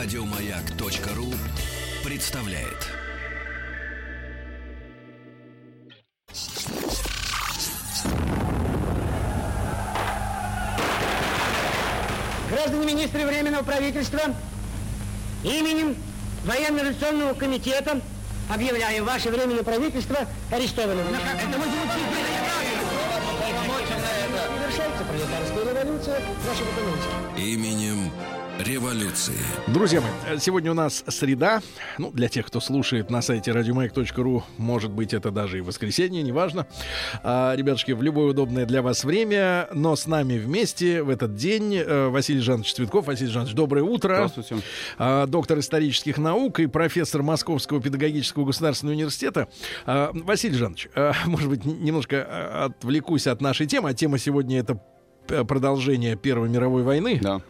Радиомаяк.ру представляет. Граждане министры Временного правительства, именем Военно-революционного комитета объявляю ваше Временное правительство арестованным. Это Завершается пролетарская революция вашей документе. Именем революции. Друзья мои, сегодня у нас среда. Ну, для тех, кто слушает на сайте радиомаяк.ру, может быть, это даже и воскресенье, неважно. А, ребятушки, в любое удобное для вас время, но с нами вместе в этот день э, Василий Жанович Цветков. Василий Жанович, доброе утро. Здравствуйте. А, доктор исторических наук и профессор Московского педагогического государственного университета. А, Василий Жанович, а, может быть, немножко а, отвлекусь от нашей темы, а тема сегодня это п- продолжение Первой мировой войны. Да.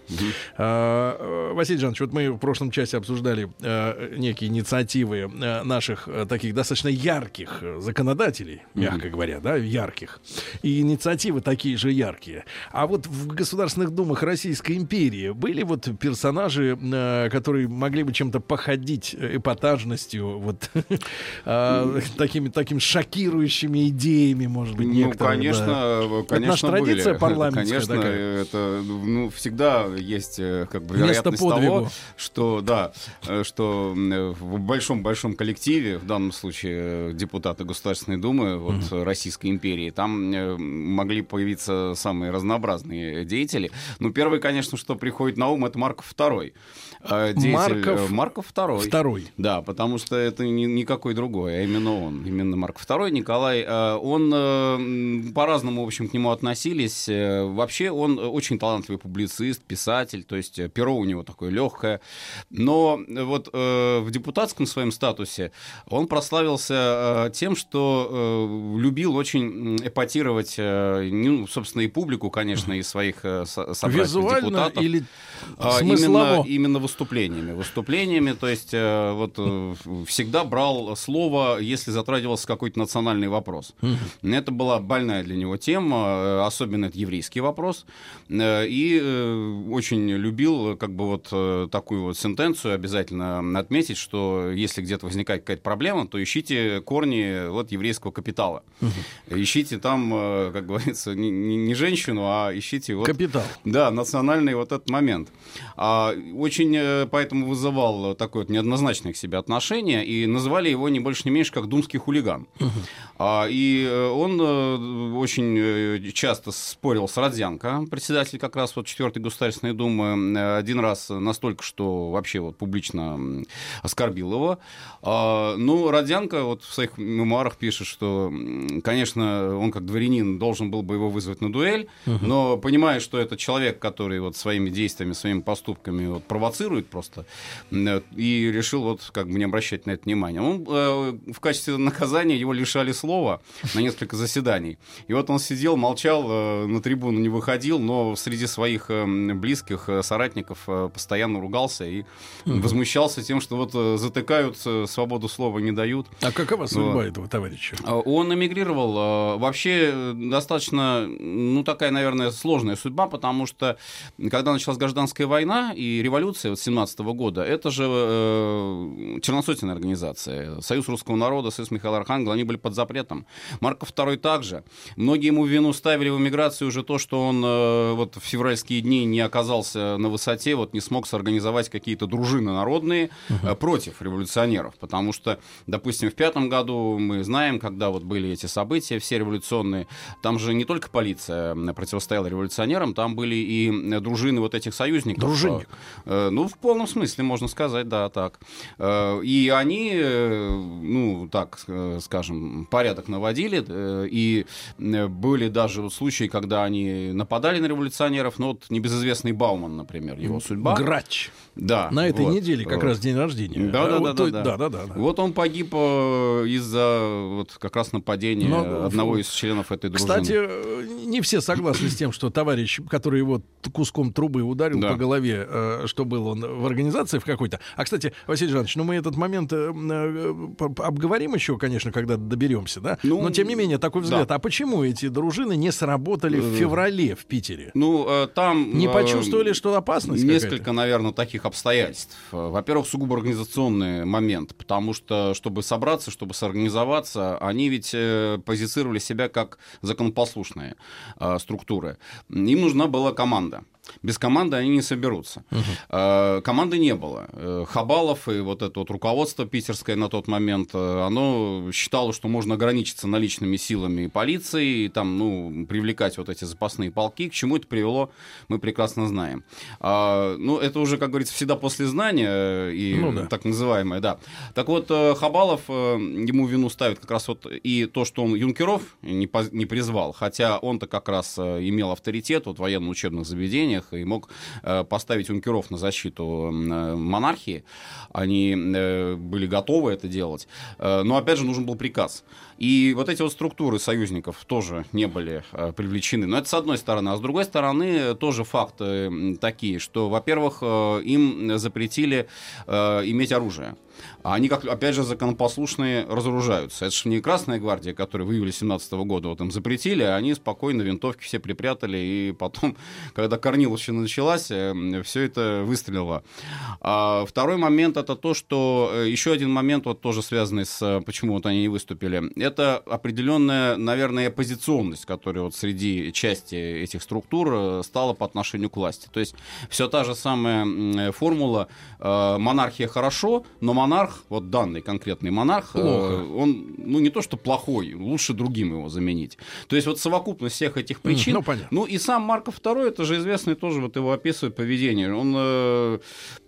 А, э, Василий Жанович, вот мы в прошлом часе обсуждали э, некие инициативы э, наших таких достаточно ярких законодателей, мягко говоря, да, ярких. И инициативы такие же яркие. А вот в государственных думах Российской империи были вот персонажи, которые могли бы чем-то походить эпатажностью, вот такими, такими шокирующими идеями, может быть, Ну, некоторые, конечно, да. конечно, Это наша традиция были. Конечно, такая. это ну всегда есть э, как бы Место вероятность подвигу. того, что да, э, что э, в большом большом коллективе, в данном случае депутаты Государственной Думы вот э, Российской империи, там могли появиться самые разнообразные деятели. Ну первый, конечно, что приходит на ум, это Марков II. Деятель Марков Марков II. Второй. Да, потому что это не, никакой другой, а именно он, именно Марк II, Николай. Он по-разному, в общем, к нему относились. Э, Вообще он очень талантливый публицист, писатель, то есть э, перо у него такое легкое. Но э, вот э, в депутатском своем статусе он прославился э, тем, что э, любил очень эпатировать, э, ну, собственно, и публику, конечно, и своих э, со- собратьев Визуально депутатов. или смыслово? Именно, именно выступлениями. Выступлениями, то есть э, вот э, всегда брал слово, если затрагивался какой-то национальный вопрос. Это была больная для него тема, э, особенно это еврейский вопрос. Э, И э, очень любил как бы вот э, такую вот сентенцию обязательно отметить, что если где-то возникает какая-то проблема, то ищите корни вот еврейского капитала. Ищите там, э, как говорится, не, женщину, а ищите вот капитал. да, национальный вот этот момент. А, очень э, поэтому вызывал такое вот неоднозначное к себе отношение, и называли его не больше, не меньше, как думский хулиган. А, и э, он э, очень э, часто спорил с Родзянко, председатель как раз вот 4 Государственной Думы, э, один раз настолько, что вообще вот публично оскорбил его. А, ну, Родзянко вот в своих мемуарах пишет, что, конечно, он как дворянин должен был бы его вызвать на дуэль, но понимая, что это человек, который вот своими действиями, своими поступками вот провоцирует просто, э, и решил вот как бы не обращать на это внимания. Он э, в качестве наказания его лишали слова на несколько заседаний. И вот он сидел, молчал, на не выходил, но среди своих э, м, близких э, соратников э, постоянно ругался и возмущался тем, что вот э, затыкают, свободу слова не дают. А какова судьба Вот. этого товарища? Он эмигрировал. Вообще достаточно, ну, такая, наверное, сложная судьба, потому что когда началась гражданская война и революция вот 17 года, это же э, черносотенная организация. Союз русского народа, Союз Михаила Архангела, они были под запретом. Марков II также. Многие ему вину ставили в эмиграции уже то, что он э, вот в февральские дни не оказался на высоте, вот не смог сорганизовать какие-то дружины народные э, против революционеров. Потому что, допустим, в пятом году мы знаем, когда вот были эти события все революционные, там же не только полиция противостояла революционерам, там были и дружины вот этих союзников. Дружинник. Э, Ну, в полном смысле, можно сказать, да, так. Э, И они, э, ну, так, скажем, порядок наводили, и были даже вот случаи, когда они нападали на революционеров, ну, вот небезызвестный Бауман, например, его судьба. Грач. Да. На этой вот. неделе как раз день рождения. да, да, вот да, то- да, да, да, да. Вот он погиб э, из-за вот как раз нападения Но, одного из членов этой дружины. Кстати, э, не все согласны с тем, что товарищ, который его куском трубы ударил Да. по голове, э, что был он в организации в какой-то. А, кстати, Василий Жанович, ну мы этот момент обговорим еще, конечно, когда доберемся, да? Ну, Но, тем не менее, такой взгляд. да. А почему эти дружины не сработали в феврале в Питере? Ну, там... Не почувствовали, что опасность Несколько, наверное, таких обстоятельств. Во-первых, сугубо организационный момент, потому что, чтобы собраться, чтобы сорганизоваться, они ведь э, позицировали себя как законопослушные э, структуры. Им нужна была команда. Без команды они не соберутся. Э, Команды не было. Э, Хабалов и вот это вот руководство питерское на тот момент, э, оно считало, что можно ограничиться наличными силами полиции, и там, ну, привлекать вот эти запасные полки. К чему это привело, мы прекрасно знаем. А, ну, это уже, как говорится, всегда после знания, э, и Ну да. так называемое, да. Так вот, Хабалов, ему вину ставит как раз вот и то, что он юнкеров не, поз- не призвал, хотя он-то как раз имел авторитет вот военно-учебных заведениях и мог э, поставить юнкеров на защиту э, монархии. Они э, были готовы это делать. Но, опять же, нужен был приказ. И вот эти вот структуры союзников тоже не были привлечены. Но это с одной стороны. А с другой стороны, тоже факты такие, что, во-первых, им запретили иметь оружие. А они, как, опять же, законопослушные разоружаются. Это же не Красная гвардия, которая в июле 17 года вот им запретили, а они спокойно винтовки все припрятали, и потом, когда Корниловщина началась, все это выстрелило. А второй момент это то, что э, еще один момент, вот тоже связанный с э, почему вот они не выступили, это определенная, наверное, оппозиционность, которая вот среди части этих структур э, стала по отношению к власти. То есть все та же самая формула э, монархия хорошо, но монарх, вот данный конкретный монарх, э, Плохо. он, ну не то что плохой, лучше другим его заменить. То есть вот совокупность всех этих причин. ну, понятно. Ну и сам Марков II, это же известный тоже, вот его описывает поведение. Он, э,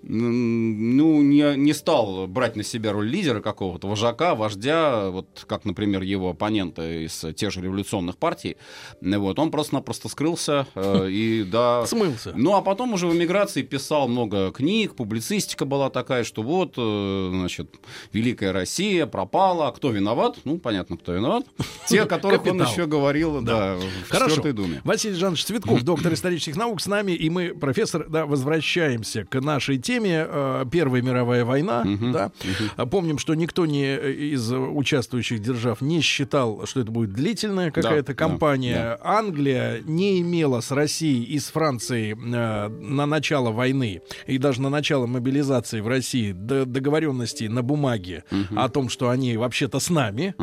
ну, не, не стал брать на себя роль лидера какого-то, вожака, вождя, вот как, например, его оппонента из тех же революционных партий. Вот, он просто-напросто скрылся э, и, да... Смылся. Ну, а потом уже в эмиграции писал много книг, публицистика была такая, что вот, э, значит, Великая Россия пропала. А Кто виноват? Ну, понятно, кто виноват. Те, о которых он еще говорил, да, в Хорошо. Думе. Василий Жанович Цветков, доктор исторических наук, с нами, и мы, профессор, да, возвращаемся к нашей теме э, Первая мировая война. Да? А Помним, что никто не э, из участвующих держав не считал, что это будет длительная какая-то да, кампания. Англия не имела с Россией и с Францией э, на начало войны и даже на начало мобилизации в России д- договоренностей на бумаге о том, что они вообще-то с нами.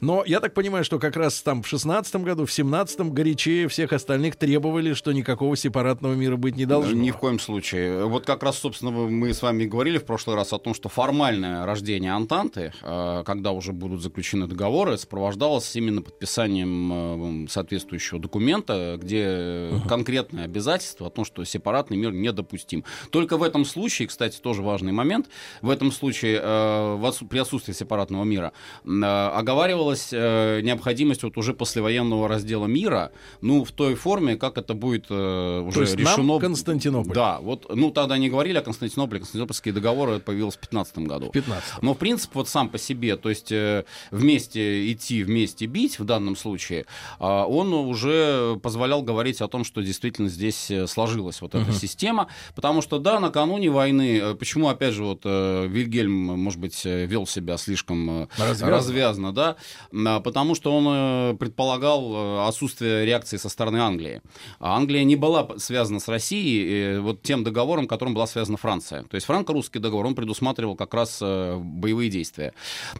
Но я так понимаю, что как раз там в 16 году, в 17 горячее всех остальных требовали, что никакого сепаратного мира быть не должно. Ни в коем случае. Вот как раз, собственно, мы с вами говорили в прошлый раз о том, что формальное рождение Антанты, э, когда уже будут заключены договоры, сопровождалось именно подписанием э, соответствующего документа, где конкретное обязательство о том, что сепаратный мир недопустим. Только в этом случае, кстати, тоже важный момент, в этом случае э, при отсутствии сепаратного мира э, оговаривалась э, необходимость вот уже послевоенного раздела мира, ну, в той форме, как это будет э, уже То есть нам решено. Константинополь. Да, вот, ну, тогда не говорили о Константинополе, Константинопольские договоры появились в 15 году. В 15 Но, в принципе, вот сам по себе, то есть э, вместе идти, вместе бить в данном случае, а, он уже позволял говорить о том, что действительно здесь э, сложилась вот эта система, потому что, да, накануне войны, э, почему, опять же, вот Вильгельм, может быть, вел себя слишком Развязно. развязно, да, а, потому что он предполагал отсутствие реакции со стороны Англии. А Англия не была связана с Россией вот тем договором, которым была связана Франция. То есть франко-русский договор, он предусматривал как раз э, боевые действия.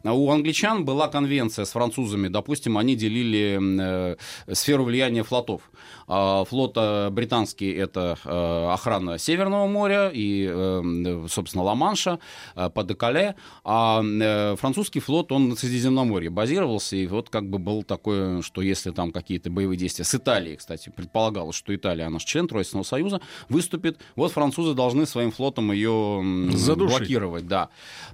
А У англичан была конвенция с французами, допустим, они делили э, сферу влияния флотов. А Флот э, британский — это охрана Северного моря и, собственно, Ла-Манша, по Декале, а французский флот, он на Средиземноморье базировался, и вот как бы был такое, что если там какие-то боевые действия с Италией, кстати, предполагалось, что Италия, она же член Тройственного Союза, выступит, вот французы должны своим флотом ее Задушить. блокировать, да.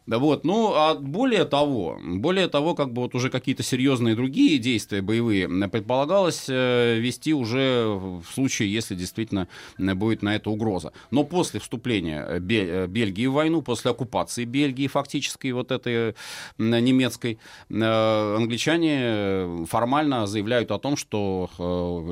Да Вот, ну, а более того, более того, как бы вот уже какие-то серьезные другие действия боевые предполагалось э, вести уже в случае, если действительно будет на это угроза. Но после вступления э, э, Бельгии в войну, после оккупации Бельгии фактически вот этой немецкой, англичане формально заявляют о том, что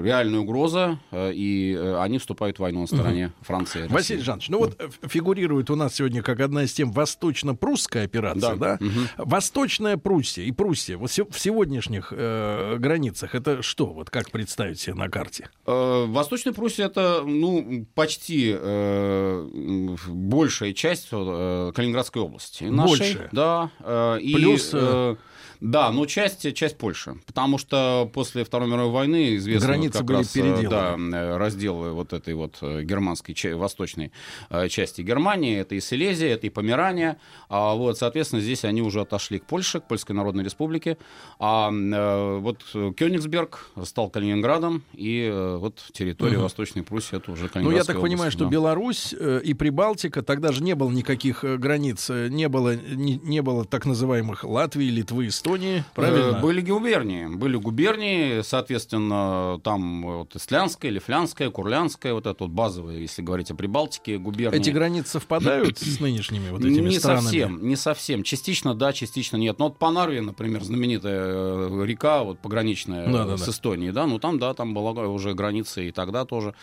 реальная угроза, и они вступают в войну на стороне угу. Франции. России. Василий Жанович, ну вот фигурирует у нас сегодня как одна из тем восточно-прусская операция, да? да? Угу. Восточная Пруссия и Пруссия вот в сегодняшних э, границах это что? Вот как представить себе на карте? Э, Восточная Пруссия это ну почти э, большая часть э, Калининградской области. Нашей, Больше. Да. Э, Плюс. И, э, да, но часть, часть Польши. Потому что после Второй мировой войны известно Границы как были раз, переделаны. да, э, разделы вот этой вот э, германской, восточной э, части Германии. Это и Силезия, это и Померания. А вот, соответственно, здесь они уже отошли к Польше, к Польской Народной Республике. А вот Кёнигсберг стал Калининградом, и вот территория угу. Восточной Пруссии это уже Ну, я так область, понимаю, что Беларусь и Прибалтика, тогда же не было никаких границ, не было, не, не было так называемых Латвии, Литвы, Эстонии губернии, правильно? Э, были губернии. Были губернии, соответственно, там вот Ислянская, Лифлянская, Курлянская, вот это вот базовые, если говорить о Прибалтике, губернии. Эти границы совпадают с нынешними вот этими не странами? совсем, не совсем. Частично да, частично нет. Но вот по Нарве, например, знаменитая э, река, вот пограничная да, да, с Эстонией, да, ну там, да, там была уже граница и тогда тоже.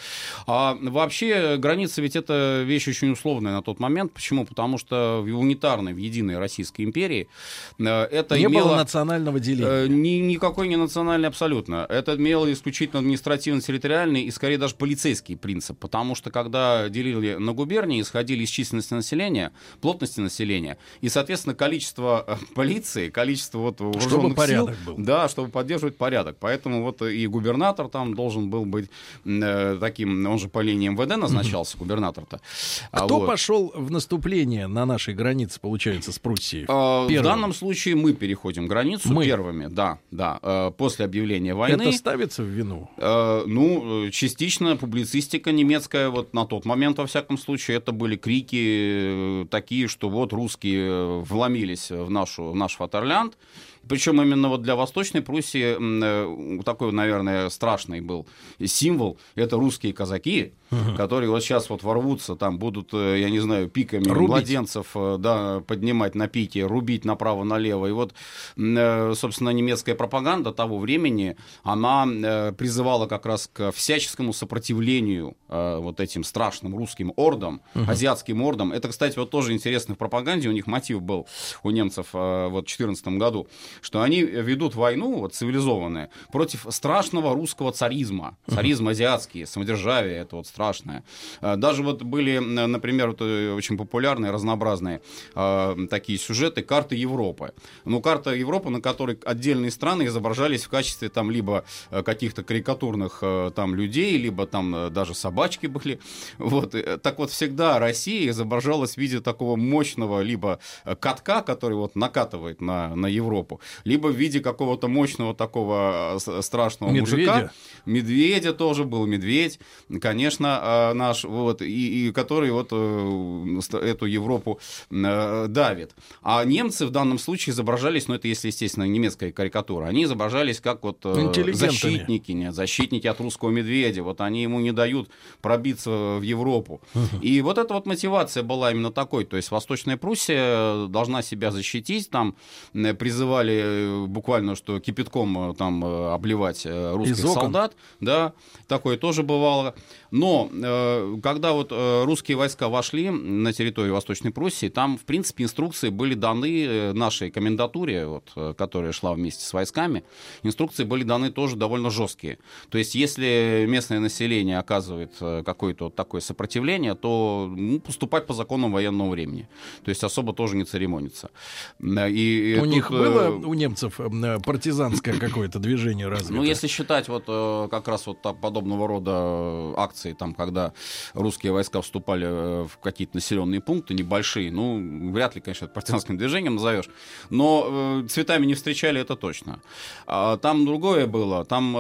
А вообще граница ведь это вещь очень условная на тот момент. Почему? Потому что в унитарной, в единой Российской империи э, это не имело национального деления? Э, ни, никакой не национальный абсолютно. Это имело исключительно административно-территориальный и скорее даже полицейский принцип, потому что когда делили на губернии, исходили из численности населения, плотности населения и, соответственно, количество э, полиции, количество вот чтобы порядок сил, был. Да, чтобы поддерживать порядок. Поэтому вот и губернатор там должен был быть э, таким, он же по линии МВД назначался, губернатор-то. А Кто вот. пошел в наступление на нашей границе, получается, с Пруссией? А, в данном случае мы переходим границу Мы. первыми, да, да, э, после объявления войны. Это ставится в вину? Э, ну, частично публицистика немецкая, вот на тот момент, во всяком случае, это были крики э, такие, что вот русские вломились в, нашу, в наш Фатерлянд, причем именно вот для Восточной Пруссии э, такой, наверное, страшный был символ. Это русские казаки, угу. которые вот сейчас вот ворвутся, там будут, э, я не знаю, пиками Рубить. младенцев э, да, поднимать на пике, рубить направо-налево. И вот, собственно, немецкая пропаганда того времени, она призывала как раз к всяческому сопротивлению вот этим страшным русским ордам, угу. азиатским ордам. Это, кстати, вот тоже интересно в пропаганде, у них мотив был у немцев вот в 2014 году что они ведут войну, вот, цивилизованная, против страшного русского царизма. Царизм азиатский, самодержавие, это вот страшное. А, даже вот были, например, вот, э, очень популярные, разнообразные э, такие сюжеты карты Европы. Ну, карта Европы, на которой отдельные страны изображались в качестве там либо э, каких-то карикатурных э, там людей, либо там даже собачки были. Вот. Так вот, всегда Россия изображалась в виде такого мощного либо катка, который вот накатывает на, на Европу, либо в виде какого-то мощного такого э, страшного Медведя. мужика. Медведя тоже был медведь, конечно, э, наш, вот, и, и который вот э, эту Европу давит. А немцы в данном случае изображались, ну это если, естественно, немецкая карикатура, они изображались как вот защитники, нет, защитники от русского медведя, вот они ему не дают пробиться в Европу. И вот эта вот мотивация была именно такой, то есть Восточная Пруссия должна себя защитить, там призывали э, буквально что кипятком э, там э, обливать русских солдат, да, такое тоже бывало. Но когда вот русские войска вошли на территорию Восточной Пруссии, там, в принципе, инструкции были даны нашей комендатуре, вот, которая шла вместе с войсками, инструкции были даны тоже довольно жесткие. То есть, если местное население оказывает какое-то вот такое сопротивление, то ну, поступать по законам военного времени. То есть, особо тоже не церемониться. И У тут, них было у немцев э, партизанское какое-то движение развито? Ну, если считать вот э, как раз вот подобного рода э, акции, там, когда русские войска вступали в какие-то населенные пункты небольшие, ну, вряд ли, конечно, это партизанским движением назовешь, но цветами не встречали, это точно. А там другое было, там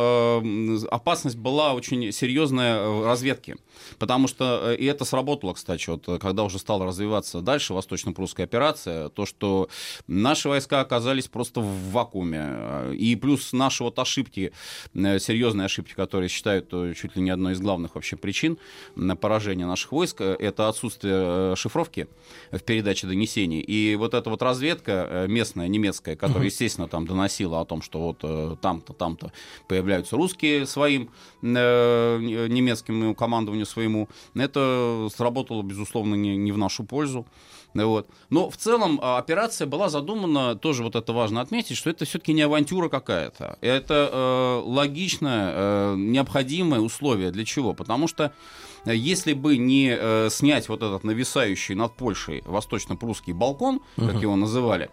опасность была очень серьезная разведки, потому что, и это сработало, кстати, вот, когда уже стала развиваться дальше восточно-прусская операция, то, что наши войска оказались просто в вакууме. И плюс наши вот ошибки, серьезные ошибки, которые считают чуть ли не одной из главных вообще причин поражения наших войск, это отсутствие шифровки в передаче донесений. И вот эта вот разведка местная, немецкая, которая, естественно, там доносила о том, что вот там-то, там-то появляются русские своим немецким командованию своему, это сработало, безусловно, не, не в нашу пользу. Вот. Но в целом а, операция была задумана, тоже вот это важно отметить, что это все-таки не авантюра какая-то. Это э, логичное, э, необходимое условие. Для чего? Потому что если бы не э, снять вот этот нависающий над Польшей восточно-прусский балкон, uh-huh. как его называли,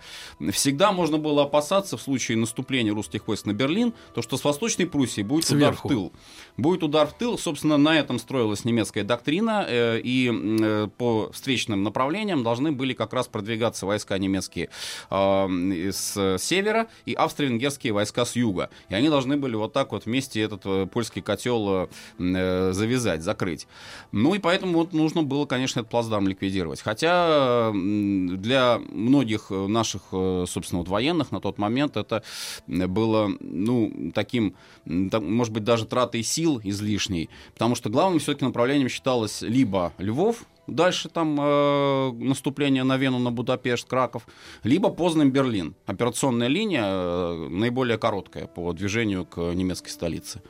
всегда можно было опасаться в случае наступления русских войск на Берлин, то что с Восточной Пруссии будет Сверху. удар в тыл. Будет удар в тыл, собственно, на этом строилась немецкая доктрина, э, и э, по встречным направлениям должны были как раз продвигаться войска немецкие э, с севера и австро-венгерские войска с юга. И они должны были вот так вот вместе этот э, польский котел э, завязать, закрыть. Ну и поэтому вот нужно было, конечно, этот плацдарм ликвидировать. Хотя для многих наших, э, собственно, вот военных на тот момент это было, ну, таким, может быть, даже тратой сил излишней, потому что главным все-таки направлением считалось либо Львов, дальше там э, наступление на Вену, на Будапешт, Краков, либо Познань, Берлин. Операционная линия э, наиболее короткая по движению к немецкой столице.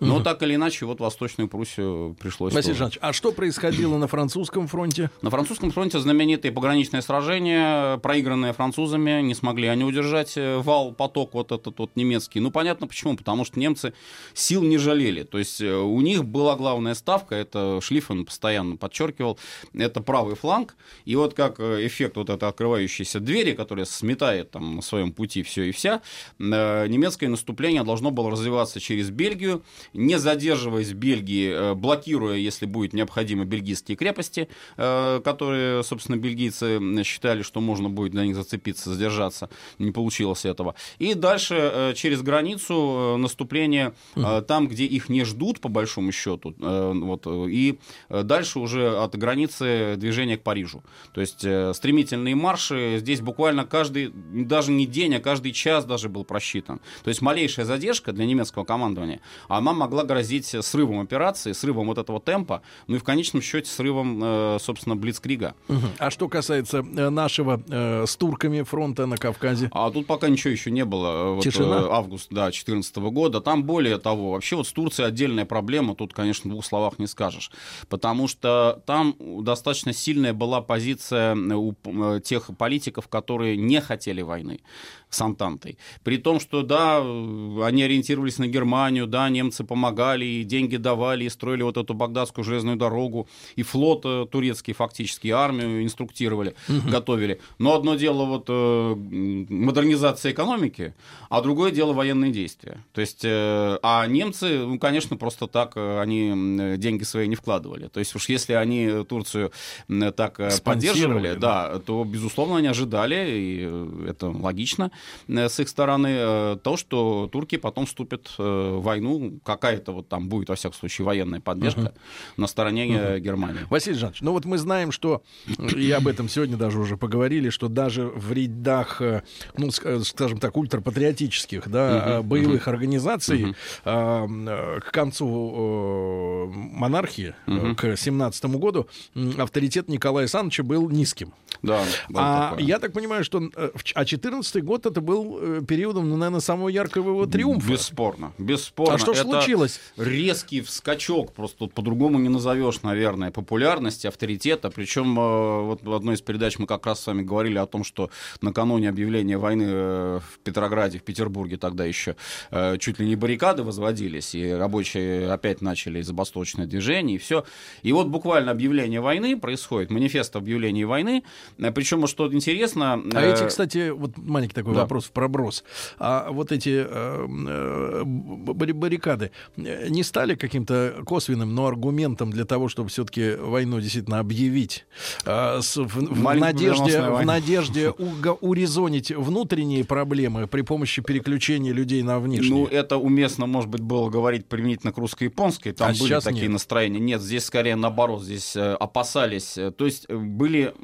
Но угу. так или иначе, вот Восточную Пруссию пришлось... Василий Жанович, а что происходило на французском фронте? На французском фронте знаменитые пограничные сражения, проигранные французами, не смогли они удержать э, вал, поток вот этот вот немецкий. Ну, понятно почему, потому что немцы сил не жалели. То есть э, у них была главная ставка, это Шлиффен постоянно подчеркивал, это правый фланг, и вот как э, эффект вот этой открывающейся двери, которая сметает там на своем пути все и вся, э, немецкое наступление должно было развиваться через Бельгию, не задерживаясь в Бельгии, э, блокируя, если будет необходимо, бельгийские крепости, которые, собственно, бельгийцы считали, что можно будет для них зацепиться, задержаться, не получилось этого. И дальше через границу наступление там, где их не ждут, по большому счету, вот, и дальше уже от границы границы движения к Парижу. То есть э, стремительные марши здесь буквально каждый, даже не день, а каждый час даже был просчитан. То есть малейшая задержка для немецкого командования, она могла грозить срывом операции, срывом вот этого темпа, ну и в конечном счете срывом, э, собственно, Блицкрига. Угу. А что касается э, нашего э, с турками фронта на Кавказе? А тут пока ничего еще не было. Вот, Тишина? Э, август, да, 2014 года. Там более того, вообще вот с Турцией отдельная проблема, тут, конечно, в двух словах не скажешь. Потому что там достаточно сильная была позиция у тех политиков, которые не хотели войны с Антантой. При том, что, да, они ориентировались на Германию, да, немцы помогали, и деньги давали, и строили вот эту Багдадскую железную дорогу, и флот э, турецкий фактически, армию инструктировали, угу. готовили. Но одно дело вот э, модернизация экономики, а другое дело военные действия. То есть, э, а немцы, ну, конечно, просто так они деньги свои не вкладывали. То есть уж если они Турцию так поддерживали, да. да, то, безусловно, они ожидали, и это логично, с их стороны э, то, что турки потом вступят э, в войну, какая-то вот там будет, во всяком случае, военная поддержка uh-huh. на стороне uh-huh. Германии. Василий Жанович, ну вот мы знаем, что, и об этом сегодня даже уже поговорили, что даже в рядах, ну, скажем так, ультрапатриотических, да, uh-huh. боевых uh-huh. организаций uh-huh. к концу монархии, uh-huh. к 17 году, авторитет Николая Александровича был низким. Да, а такое. я так понимаю, что а 14 год это был э, периодом, ну, наверное, самого яркого его триумфа. Бесспорно, бесспорно. А что это случилось? Резкий вскачок, просто тут по-другому не назовешь, наверное, популярности, авторитета. Причем э, вот в одной из передач мы как раз с вами говорили о том, что накануне объявления войны э, в Петрограде, в Петербурге тогда еще чуть ли не баррикады возводились, и рабочие опять начали забастовочное движение, и все. И вот буквально объявление войны происходит, манифест объявления войны, причем, что интересно... А эти, кстати, вот маленький такой да. вопрос в проброс. А вот эти э, э, баррикады не стали каким-то косвенным, но аргументом для того, чтобы все-таки войну действительно объявить? А, с, в, в надежде, в надежде урезонить внутренние проблемы при помощи переключения людей на внешние? Ну, это уместно, может быть, было говорить применительно к русско-японской. Там а были такие нет. настроения. Нет, здесь скорее наоборот. Здесь э, опасались, то есть были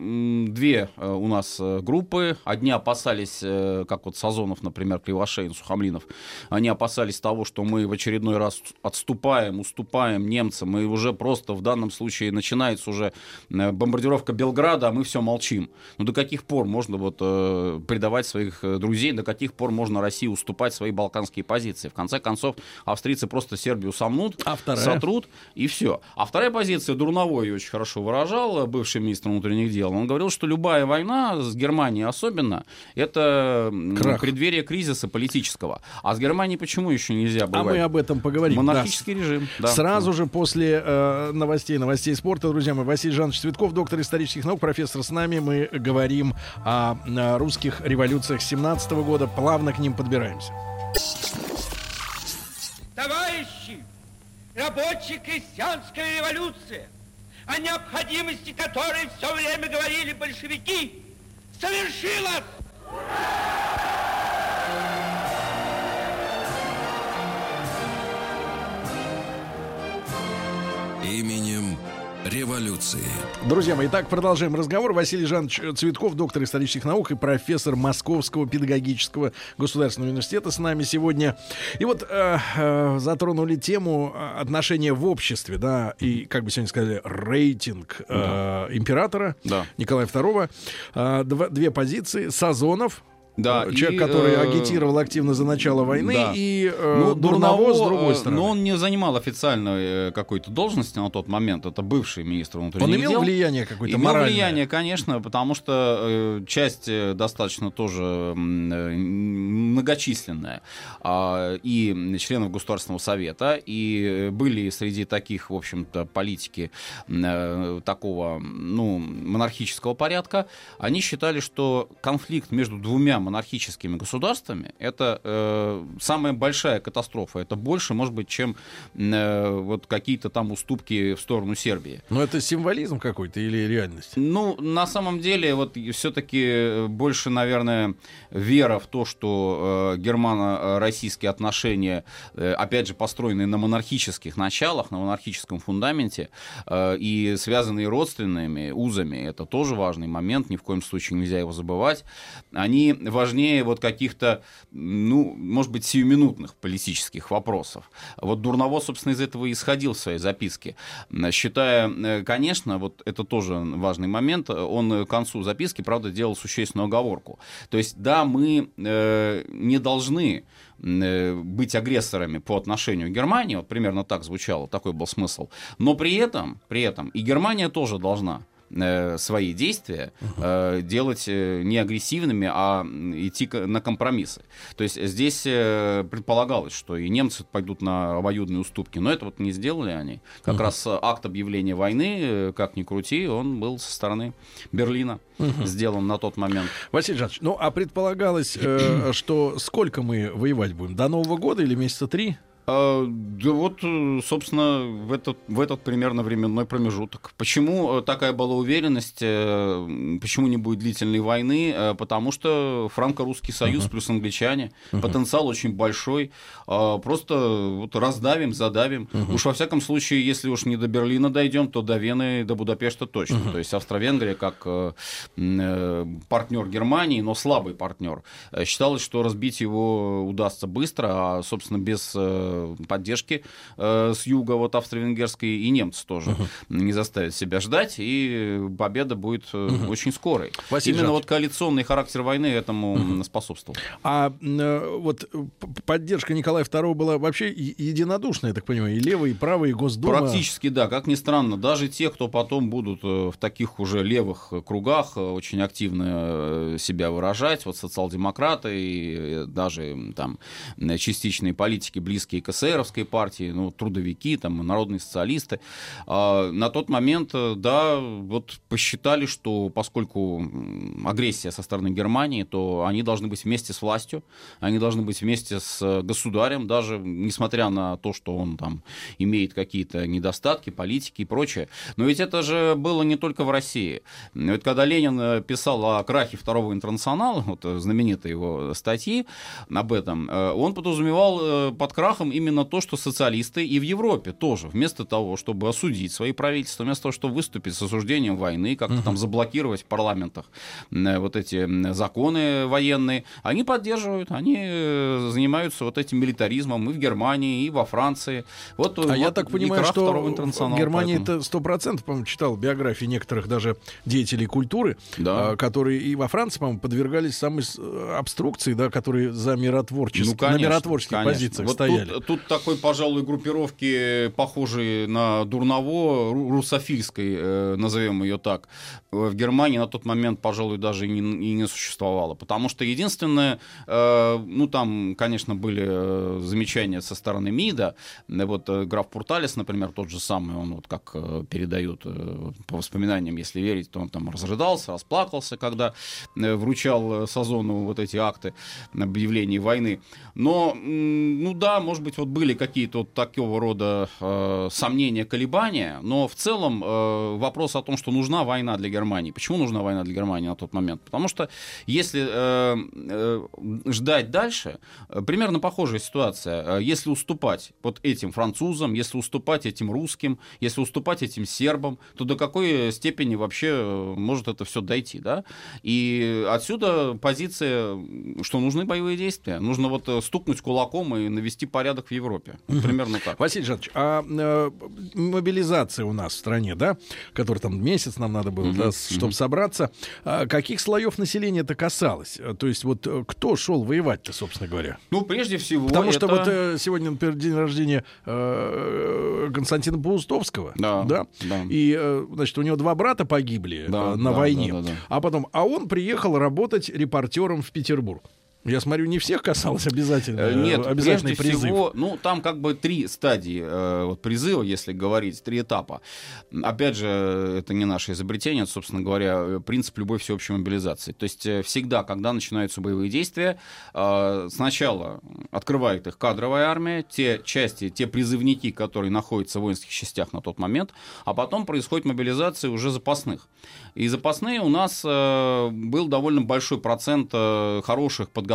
две у нас группы, одни опасались, как вот Сазонов, например, Кривошеин, Сухомлинов, они опасались того, что мы в очередной раз отступаем, уступаем немцам, и уже просто в данном случае начинается уже бомбардировка Белграда, а мы все молчим. Ну до каких пор можно вот предавать своих друзей, до каких пор можно России уступать свои балканские позиции? В конце концов, австрийцы просто Сербию сомнут, а вторая? сотрут, и все. А вторая позиция, Дурновой очень хорошо выражал, бывший министр внутренних дел, он говорил, что любая война, с Германией особенно, это Крах. преддверие кризиса политического. А с Германией почему еще нельзя было? А мы об этом поговорим. Монархический да. режим. Да. Сразу да. же после э, новостей, новостей спорта, друзья мои, Василий Жанович Цветков, доктор исторических наук, профессор с нами, мы говорим о, о русских революциях 17 -го года, плавно к ним подбираемся. Товарищи, рабочая крестьянская революция, о необходимости которой все время говорили большевики, совершилась! Именем революции. Друзья мои, итак, продолжаем разговор. Василий Жанович Цветков, доктор исторических наук и профессор Московского педагогического государственного университета с нами сегодня. И вот э, э, затронули тему э, отношения в обществе, да, и, как бы сегодня сказали, рейтинг э, да. императора да. Николая II. Э, дв- две позиции. Сазонов, да, э, Человек, и, который э, агитировал активно за начало войны, да. и э, ну, Дурново, с другой стороны. Но он не занимал официальной э, какой-то должности на тот момент. Это бывший министр внутренних дел. Он имел дел. влияние какое-то имел моральное? влияние, конечно, потому что э, часть достаточно тоже э, многочисленная. Э, и членов Государственного совета, и были среди таких, в общем-то, политики э, такого, ну, монархического порядка. Они считали, что конфликт между двумя монархическими государствами, это э, самая большая катастрофа. Это больше, может быть, чем э, вот какие-то там уступки в сторону Сербии. Но это символизм какой-то или реальность? Ну, на самом деле, вот все-таки больше, наверное, вера в то, что э, германо-российские отношения, э, опять же, построенные на монархических началах, на монархическом фундаменте э, и связанные родственными узами, это тоже важный момент, ни в коем случае нельзя его забывать, они важнее вот каких-то, ну, может быть, сиюминутных политических вопросов. Вот Дурново, собственно, из этого и исходил в своей записке, считая, э, конечно, вот это тоже важный момент, он к концу записки, правда, делал существенную оговорку. То есть, да, мы э, не должны э, быть агрессорами по отношению к Германии, вот примерно так звучало, такой был смысл, но при этом, при этом и Германия тоже должна Э, свои действия э, делать э, не агрессивными, а идти на компромиссы. То есть здесь предполагалось, что и немцы пойдут на обоюдные уступки, но это вот не сделали они. Как uh раз акт объявления войны, как ни крути, он был со стороны Берлина uh сделан на тот момент. Василий Жанович, ну а предполагалось, что сколько мы воевать будем? До Нового года или месяца три? А, да вот, э, собственно, в этот, в этот примерно временной промежуток. Почему э, такая была уверенность, э, почему не будет длительной войны? Потому что франко-русский союз uh-huh. плюс англичане, uh-huh. потенциал очень большой. А, просто вот раздавим, задавим. Uh-huh. Уж во всяком случае, если уж не до Берлина дойдем, то до Вены, до Будапешта точно. Uh-huh. То есть Австро-Венгрия как партнер Германии, но слабый партнер. Считалось, что разбить его удастся быстро, а, собственно, без поддержки э, с юга, вот австро-венгерской, и немцы тоже uh-huh. не заставят себя ждать, и победа будет uh-huh. очень скорой. Василий Именно Жанович. вот коалиционный характер войны этому uh-huh. способствовал. А э, вот поддержка Николая II была вообще единодушная, я так понимаю, и левые, и правые, и Госдума? Практически, да, как ни странно. Даже те, кто потом будут в таких уже левых кругах очень активно себя выражать, вот социал-демократы и даже там частичные политики, близкие к эсеровской партии, ну, трудовики, там, народные социалисты, а, на тот момент, э, да, вот посчитали, что поскольку агрессия со стороны Германии, то они должны быть вместе с властью, они должны быть вместе с государем, даже несмотря на то, что он там имеет какие-то недостатки, политики и прочее. Но ведь это же было не только в России. Ведь когда Ленин э, писал о крахе второго интернационала, вот знаменитые его статьи об этом, э, он подразумевал под крахом именно то, что социалисты и в Европе тоже, вместо того, чтобы осудить свои правительства, вместо того, чтобы выступить с осуждением войны, как-то угу. там заблокировать в парламентах вот эти законы военные, они поддерживают, они э, занимаются вот этим милитаризмом и в Германии, и во Франции. Вот, а вот я так понимаю, что в Германии поэтому... это сто процентов, по-моему, читал биографии некоторых даже деятелей культуры, да. А, которые и во Франции, по-моему, подвергались самой э, обструкции, да, которые за миротворческие, ну, конечно, на миротворческих конечно. позициях вот стояли. Тут, тут такой, пожалуй, группировки, похожие на Дурново, русофильской, э, назовем ее так, в Германии на тот момент, пожалуй, даже и не, и не существовало. Потому что единственное, э, ну там, конечно, были э, замечания со стороны МИДа. Вот э, граф Пурталис, например, тот же самый, он вот как э, передают э, по воспоминаниям, если верить, то он там разрыдался, расплакался, когда э, вручал Сазону вот эти акты объявления войны. Но, ну да, может быть, вот были какие-то вот такого рода э, сомнения, колебания, но в целом э, вопрос о том, что нужна война для Германии. Почему нужна война для Германии на тот момент? Потому что если э, э, ждать дальше, э, примерно похожая ситуация. Э, если уступать вот этим французам, если уступать этим русским, если уступать этим сербам, то до какой степени вообще э, может это все дойти, да? И отсюда позиция, что нужны боевые действия. Нужно вот стукнуть кулаком и навести порядок в Европе. Примерно так. Василий Жанович, а э, мобилизация у нас в стране, да, которая там месяц нам надо было, да, чтобы собраться, а каких слоев населения это касалось? То есть вот э, кто шел воевать-то, собственно говоря? Ну, прежде всего Потому это... что вот э, сегодня, например, день рождения э, Константина Паустовского, да, да? да. и, э, значит, у него два брата погибли да, э, на да, войне, да, да, да. а потом, а он приехал работать репортером в Петербург. Я смотрю, не всех касалось обязательно. Э, нет, обязательный призыв. Всего, ну, там как бы три стадии э, вот, призыва, если говорить, три этапа. Опять же, это не наше изобретение, это, собственно говоря, принцип любой всеобщей мобилизации. То есть э, всегда, когда начинаются боевые действия, э, сначала открывает их кадровая армия, те части, те призывники, которые находятся в воинских частях на тот момент, а потом происходит мобилизация уже запасных. И запасные у нас э, был довольно большой процент э, хороших подготовленных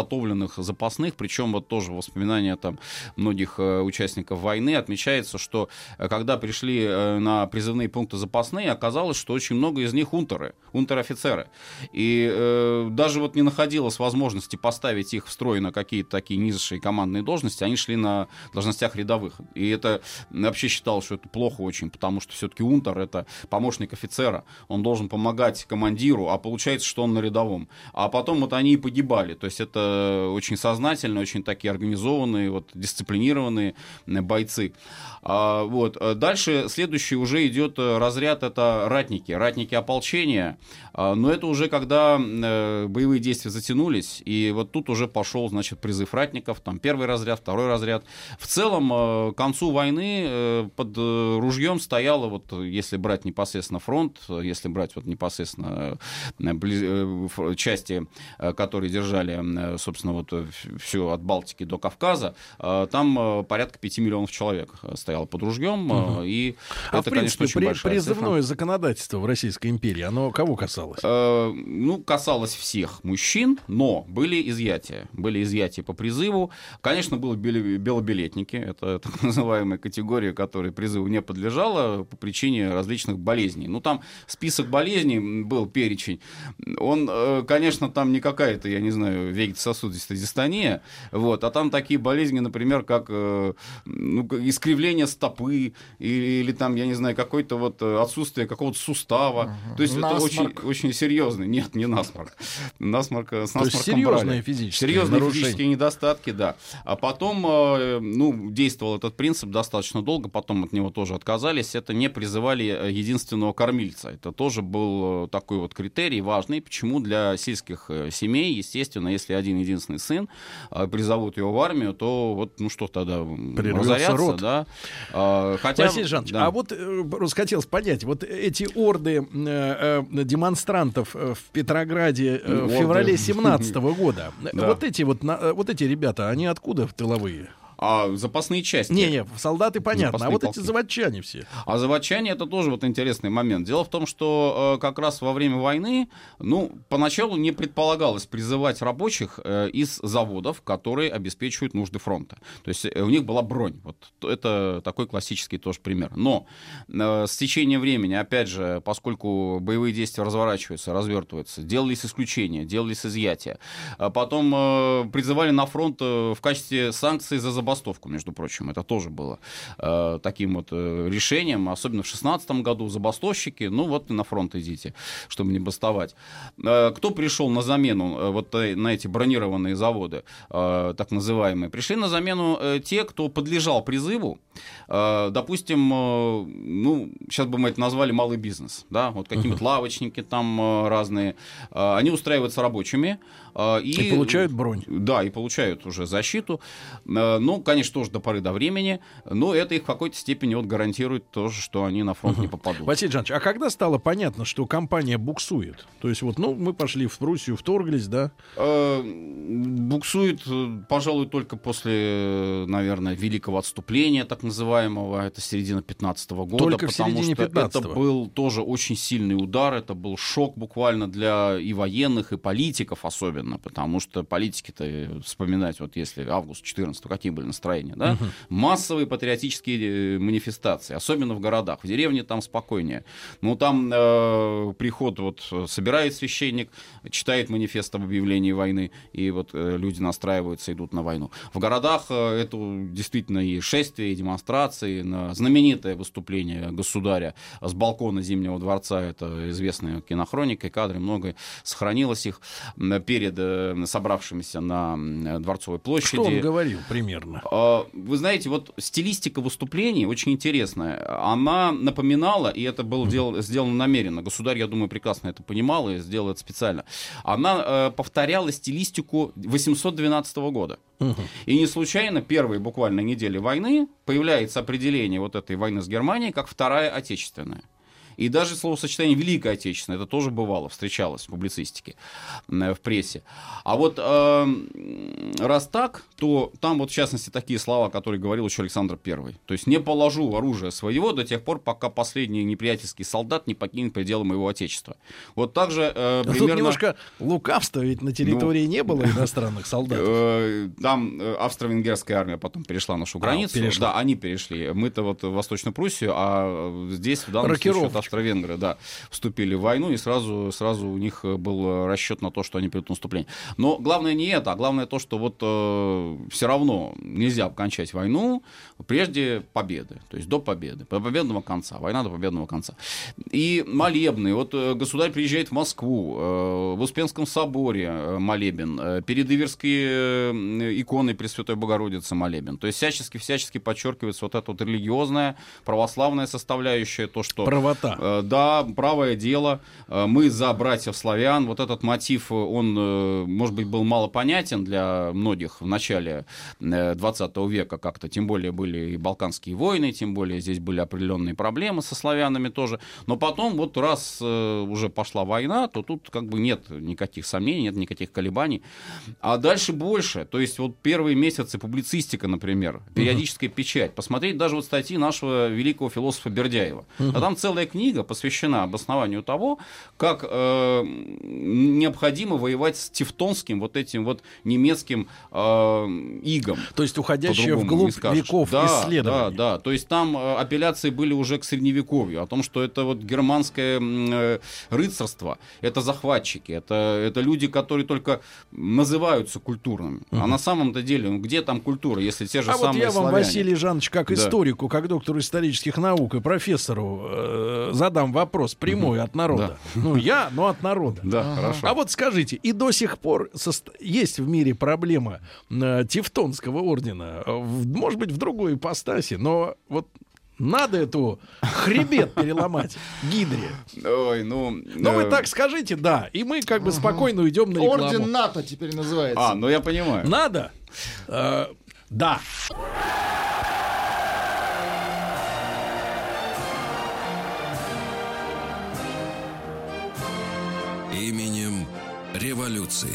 запасных, причем вот тоже воспоминания там многих э, участников войны отмечается, что э, когда пришли э, на призывные пункты запасные, оказалось, что очень много из них унтеры, унтер-офицеры. И э, даже вот не находилось возможности поставить их в строй на какие-то такие низшие командные должности, они шли на должностях рядовых. И это вообще считалось, что это плохо очень, потому что все-таки унтер это помощник офицера, он должен помогать командиру, а получается, что он на рядовом. А потом вот они и погибали. То есть это очень сознательно, очень такие организованные, вот, дисциплинированные бойцы. А, вот. Дальше следующий уже идет разряд, это ратники, ратники ополчения. А, но это уже когда э, боевые действия затянулись, и вот тут уже пошел, значит, призыв ратников, там первый разряд, второй разряд. В целом, э, к концу войны э, под ружьем стояло, вот если брать непосредственно фронт, если брать вот непосредственно э, части, э, которые держали, э, собственно, вот все от Балтики до Кавказа, там порядка 5 миллионов человек стояло под ружьем, угу. и а это, в принципе, конечно, очень при, большая призывное цифра. законодательство в Российской империи, оно кого касалось? Ну, касалось всех мужчин, но были изъятия. Были изъятия по призыву. Конечно, были белобилетники, это так называемая категория, которая призыву не подлежала по причине различных болезней. Ну, там список болезней был перечень. Он, э, конечно, там не какая-то, я не знаю, вегетососудистая дистония, вот, а там такие болезни, например, как э, ну, искривление стопы или, или там, я не знаю, какое-то вот э, отсутствие какого-то сустава. Угу. То есть насморк. это очень, очень серьезный. Нет, не насморк. Насморк с насморком То есть серьезные брали. физические Серьезные нарушения. физические недостатки, да. А потом, ну, действовал этот принцип достаточно долго, потом от него тоже отказались. Это не призывали единственного кормильца. Это тоже был Э, такой вот критерий важный. Почему для сельских э, семей, естественно, если один единственный сын э, призовут его в армию, то вот, ну что тогда, разорятся, род. да. А, хотя, Василий Жанович, да. а вот хотелось понять, вот эти орды э, демонстрантов в Петрограде э, в феврале 17 года, вот эти вот, вот эти ребята, они откуда в тыловые? А запасные части. Не-не, солдаты понятно, а Запасные вот полки. эти заводчане все. А заводчане это тоже вот интересный момент. Дело в том, что э, как раз во время войны, ну, поначалу не предполагалось призывать рабочих э, из заводов, которые обеспечивают нужды фронта. То есть э, у них была бронь. Вот это такой классический тоже пример. Но э, с течением времени, опять же, поскольку боевые действия разворачиваются, развертываются, делались исключения, делались изъятия. А потом э, призывали на фронт э, в качестве санкций за забастовку, между прочим. Это тоже было э, таким вот э, решением, особенно в 16 году забастовщики, ну вот на фронт идите, чтобы не бастовать. Э, кто пришел на замену э, вот э, на эти бронированные заводы, э, так называемые? Пришли на замену э, те, кто подлежал призыву, Э, допустим, э, ну, сейчас бы мы это назвали малый бизнес, да, вот какие-нибудь лавочники там э, разные, Э, они устраиваются рабочими. Э, И, И получают бронь. Да, и получают уже защиту. Э, Ну, конечно, тоже до поры до времени, но это их в какой-то степени вот гарантирует тоже, что они на фронт не попадут. Василий Жанович, а когда стало понятно, что компания буксует? То есть вот, ну, мы пошли в Пруссию, вторглись, да? Э, Буксует, э, пожалуй, только после, наверное, великого отступления, так называемого, это середина 15 года. Только потому что 15-го. это был тоже очень сильный удар, это был шок буквально для и военных, и политиков особенно, потому что политики-то, э, вспоминать, вот если август 14 какие были настроения, да? Массовые патриотические э, манифестации, особенно в городах. В деревне там спокойнее. Ну, там э, приход, вот, собирает священник, читает манифест об объявлении войны, и вот э, люди настраиваются, идут на войну. В городах э, это действительно и шествия, и демонстрации, на знаменитое выступление государя с балкона Зимнего дворца, это известная кинохроника, и кадры, много сохранилось их м, перед э, собравшимися на Дворцовой площади. Что он говорил примерно? А, Вы знаете, вот стилистика выступлений очень интересная. Она напоминала, и это было дел- сделано намеренно, государь, я думаю, прекрасно это понимал и сделал это специально, она э, повторяла стилистику 812 года. И не случайно первые буквально недели войны появляется определение вот этой войны с Германией как Вторая Отечественная. И даже словосочетание Великая Отечественная, это тоже бывало, встречалось в публицистике, э, в прессе. А вот э, раз так, то там вот в частности такие слова, которые говорил еще Александр I. То есть не положу оружие своего до тех пор, пока последний неприятельский солдат не покинет пределы моего Отечества. Вот так же э, А Тут примерно... немножко лукавства, ведь на территории не было иностранных солдат. Э, Там э, австро-венгерская армия потом перешла нашу границу. перешла. Да, они перешли. Мы-то вот в Восточную Пруссию, а э, здесь в данном случае Рокировочка. вот австро-венгры, да, вступили в войну, и сразу, сразу у них был расчет на то, что они придут наступление. Но главное не это, а главное то, что вот все равно нельзя окончать войну прежде победы, то есть до победы, до победного конца, война до победного конца. И молебны, вот э, государь приезжает в Москву, э, в Успенском соборе э, молебен, э, перед Иверской э, иконой Пресвятой Богородицы молебен. То есть всячески-всячески подчеркивается вот эта вот религиозная, православная составляющая, то, что... Правота. Э, Да, правое дело. Э, Мы за братьев славян. Вот этот мотив, э, он, может быть, был мало понятен для многих в начале э, 20 века как-то. Тем более были и Балканские войны, тем более здесь были определенные проблемы со славянами тоже. Но потом, вот раз уже пошла война, то тут как бы нет никаких сомнений, нет никаких колебаний. А дальше больше. То есть вот первые месяцы публицистика, например, периодическая печать. Посмотреть даже вот статьи нашего великого философа Бердяева. А там целая книга посвящена обоснованию того, как э, необходимо воевать с тевтонским вот этим вот немецким э, игом. То есть По-другому вглубь веков да, исследований. Да, да. То есть там э, апелляции были уже к средневековью, о том, что это вот германское э, рыцарство, это захватчики, это, это люди, которые только называются культурными. А на самом-то деле, ну где там культура, если те же А вот самые я вам, славяне? Василий Жанович, как Да. историку, как доктору исторических наук и профессору э, задам вопрос прямой от народа. Ну, я, но от народа. Да, хорошо. А вот скажите, и до сих пор есть в мире проблема э, Тевтонского ордена, э, может быть, в другой ипостаси, но вот надо эту хребет переломать гидре. Ой, ну... Ну, вы э, так скажите, да, и мы как бы спокойно уйдем на рекламу. Орден НАТО теперь называется. А, ну я понимаю. Надо? Да. Именем революции.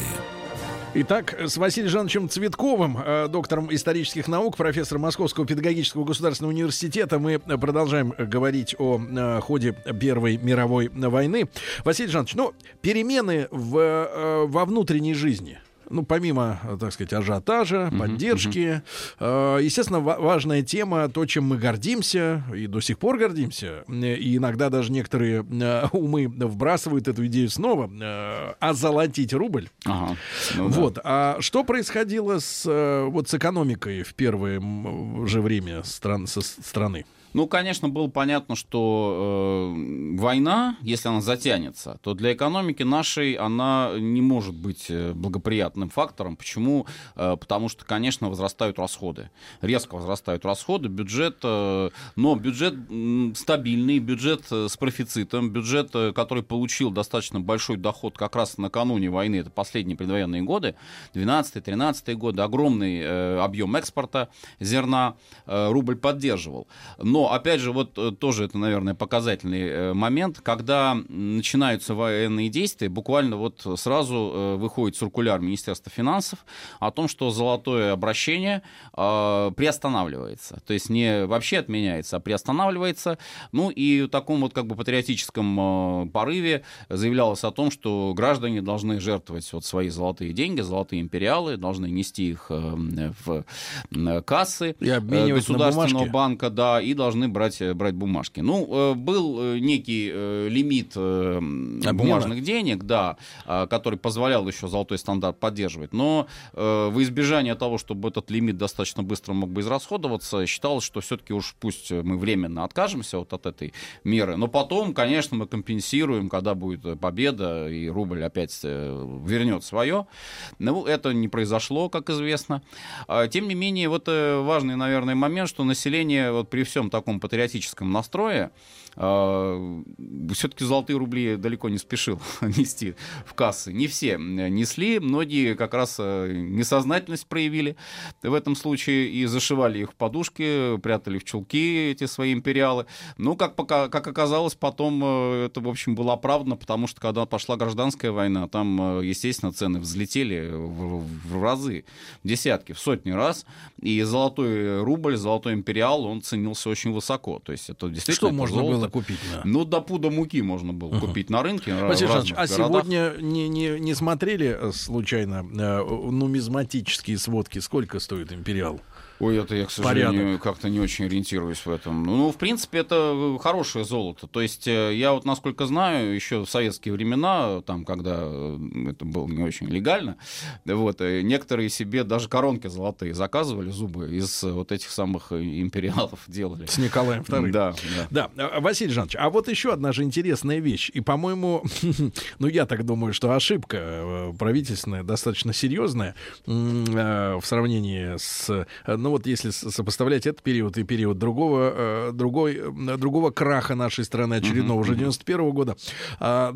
Итак, с Василием Жановичем Цветковым, э, доктором исторических наук, профессором Московского педагогического государственного университета, мы продолжаем говорить о э, ходе Первой мировой войны. Василий Жанович, ну, перемены в, э, во внутренней жизни – ну, помимо, так сказать, ажиотажа, uh-huh, поддержки, uh-huh. Э, естественно, ва- важная тема, то, чем мы гордимся, и до сих пор гордимся, и иногда даже некоторые э, умы вбрасывают эту идею снова, э, озолотить рубль. Ага. Ну, вот. Да. А что происходило с, э, вот, с экономикой в первое же время стран, со страны? Ну, конечно, было понятно, что э, война, если она затянется, то для экономики нашей она не может быть э, благоприятным фактором. Почему? Э, потому что, конечно, возрастают расходы. Резко возрастают расходы, бюджет, э, но бюджет стабильный, бюджет э, с профицитом, бюджет, э, который получил достаточно большой доход как раз накануне войны, это последние предвоенные годы, 12-13 годы, огромный э, объем экспорта зерна, э, рубль поддерживал. Но опять же, вот э, тоже это, наверное, показательный э, момент, когда начинаются военные действия, буквально вот сразу э, выходит циркуляр Министерства финансов о том, что золотое обращение приостанавливается. То есть не вообще отменяется, а приостанавливается. Ну и в таком вот как бы патриотическом порыве заявлялось о том, что граждане должны жертвовать вот свои золотые деньги, золотые империалы, должны нести их в кассы и государственного банка, да, и должны должны брать, э, брать бумажки. Ну, э, был э, некий лимит Обмена. бумажных денег, да, который позволял еще золотой стандарт поддерживать. Но в избежание того, чтобы этот лимит достаточно быстро мог бы израсходоваться, считалось, что все-таки уж пусть мы временно откажемся вот от этой меры. Но потом, конечно, мы компенсируем, когда будет победа, и рубль опять вернет свое. Ну, это не произошло, как известно. А, тем не менее, вот важный, наверное, момент, что население вот при всем таком таком патриотическом настрое, а, все-таки золотые рубли далеко не спешил нести в кассы. Не все несли, многие как раз э, несознательность проявили в этом случае и зашивали их в подушки, прятали в чулки эти свои империалы. Ну, как, пока, как оказалось, потом э, это, в общем, было оправдано, потому что когда пошла гражданская война, там, э, естественно, цены взлетели в, в разы, в десятки, в сотни раз, и золотой рубль, золотой империал, он ценился очень высоко. То есть это действительно... Что можно золото. было купить? Да. Ну, до пуда муки можно было uh-huh. купить на рынке. Василий а сегодня не, не, не смотрели э, случайно э, нумизматические сводки? Сколько стоит империал? Ой, это я, к сожалению, как-то не очень ориентируюсь в этом. Ну, в принципе, это э, хорошее золото. То есть, э, я вот, насколько знаю, еще в советские времена, там, когда э, это было не очень легально, вот, некоторые себе даже коронки золотые заказывали, зубы из вот этих самых империалов делали. С Николаем II. Да, да. Да, Василий Жанович, а вот еще одна же интересная вещь. И, по-моему, ну, я так думаю, что ошибка правительственная достаточно серьезная в сравнении с ну вот если сопоставлять этот период и период другого, э, другой, э, другого краха нашей страны, очередного уже 91 -го года, а,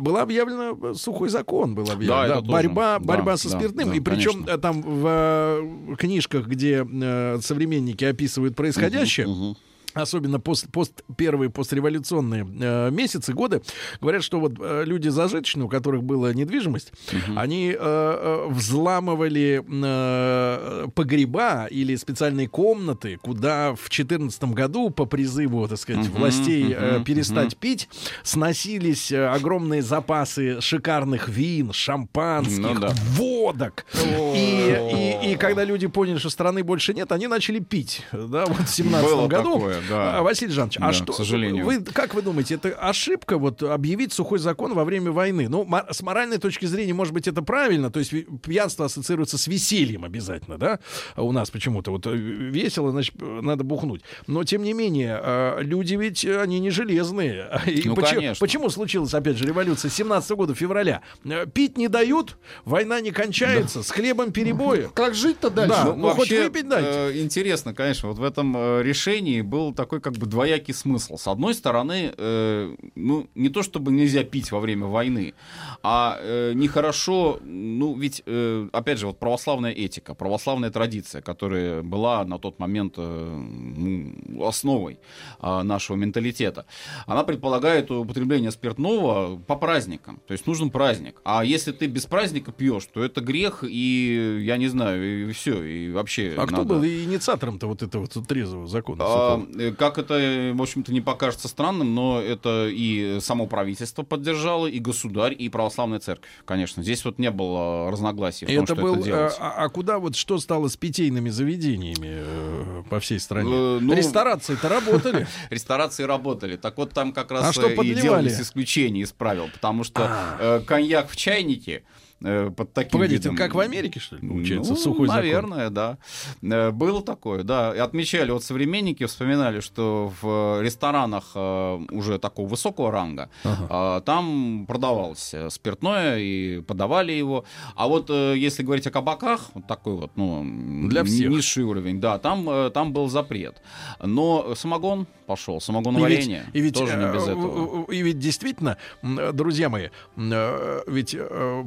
была объявлена сухой закон, был объявлен, да, да, борьба, тоже. борьба да, со спиртным, да, и причем конечно. там в книжках, где э, современники описывают происходящее, угу особенно пост, пост, первые постреволюционные э, месяцы, годы, говорят, что вот э, люди зажиточные, у которых была недвижимость, угу. они э, э, взламывали э, погреба или специальные комнаты, куда в 2014 году по призыву, так сказать, угу, властей э, перестать угу. пить, сносились э, огромные запасы шикарных вин, шампанских, ну, да. водок. И, и, и когда люди поняли, что страны больше нет, они начали пить. Да, вот в 17 году. Такое да. А, Василий Жанович, а да, а что, к сожалению. Вы, как вы думаете, это ошибка вот объявить сухой закон во время войны? Ну, с моральной точки зрения, может быть, это правильно, то есть пьянство ассоциируется с весельем обязательно, да? У нас почему-то вот э, весело, значит, надо бухнуть. Но, тем не менее, а, люди ведь, э, они не железные. И ну, почему, конечно. почему случилась, опять же, революция 17 года, февраля? Э, пить не дают, война не кончается, да. с хлебом перебои. Как жить-то дальше? Да, ну, ну вообще, хоть выпить дайте. Э, интересно, конечно, вот в этом решении был такой как бы двоякий смысл. С одной стороны, э, ну, не то чтобы нельзя пить во время войны, а э, нехорошо, ну, ведь, э, опять же, вот православная этика, православная традиция, которая была на тот момент э, ну, основой э, нашего менталитета, она предполагает употребление спиртного по праздникам. То есть нужен праздник. А если ты без праздника пьешь, то это грех, и я не знаю, и все, и вообще. А кто надо- был инициатором-то вот этого вот трезвого закона? А, Как это, в общем-то, не покажется странным, но это и само правительство поддержало, и государь, и православная церковь, конечно. Здесь вот не было разногласий в том, это что был, это делать. а, а куда вот что стало с питейными заведениями э, по всей стране? Э, ну- Ресторации-то работали. Ресторации работали. Так вот там как раз А что э, и делались исключения из правил, потому что э, коньяк в чайнике э, под таким Погодите, видом- как в Америке, что ли, получается, ну, сухой закон? наверное, да. Э, Было такое, да. И отмечали, вот современники вспоминали, что в ресторанах э, уже такого высокого ранга э, там продавалось спиртное и подавали его. А вот если говорить о кабаках, вот такой вот, ну, Для всех. низший уровень, да, там, там был запрет. Но самогон пошел, И ведь, самогоноварение и ведь, тоже не без этого. И ведь действительно, друзья мои, ведь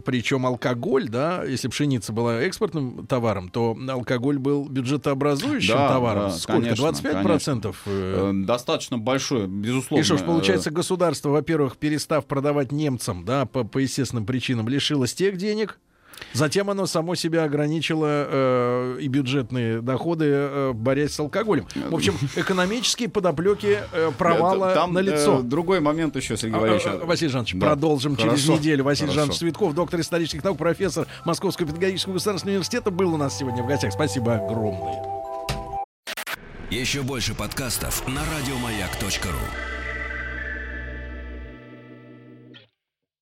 причем алкоголь, да, если пшеница была экспортным товаром, то алкоголь был бюджетообразующим Да, товаром. да, Сколько? конечно, 25 процентов? Э, Достаточно большое, безусловно. И что ж, э, получается, государство, во-первых, перестав продавать немцам, да, по, по естественным причинам, лишилось тех денег, затем оно само себя ограничило э, и бюджетные доходы, э, борясь с алкоголем. В общем, экономические подоплеки э, провала Там на лицо. э, другой момент еще, Сергей Валерьевич. Василий Жанович, Да. продолжим через Хорошо. неделю. Василий Хорошо. Жанович Цветков, доктор исторических наук, профессор Московского педагогического государственного университета, был у нас сегодня в гостях. Спасибо огромное. Еще больше подкастов на радиомаяк.ру.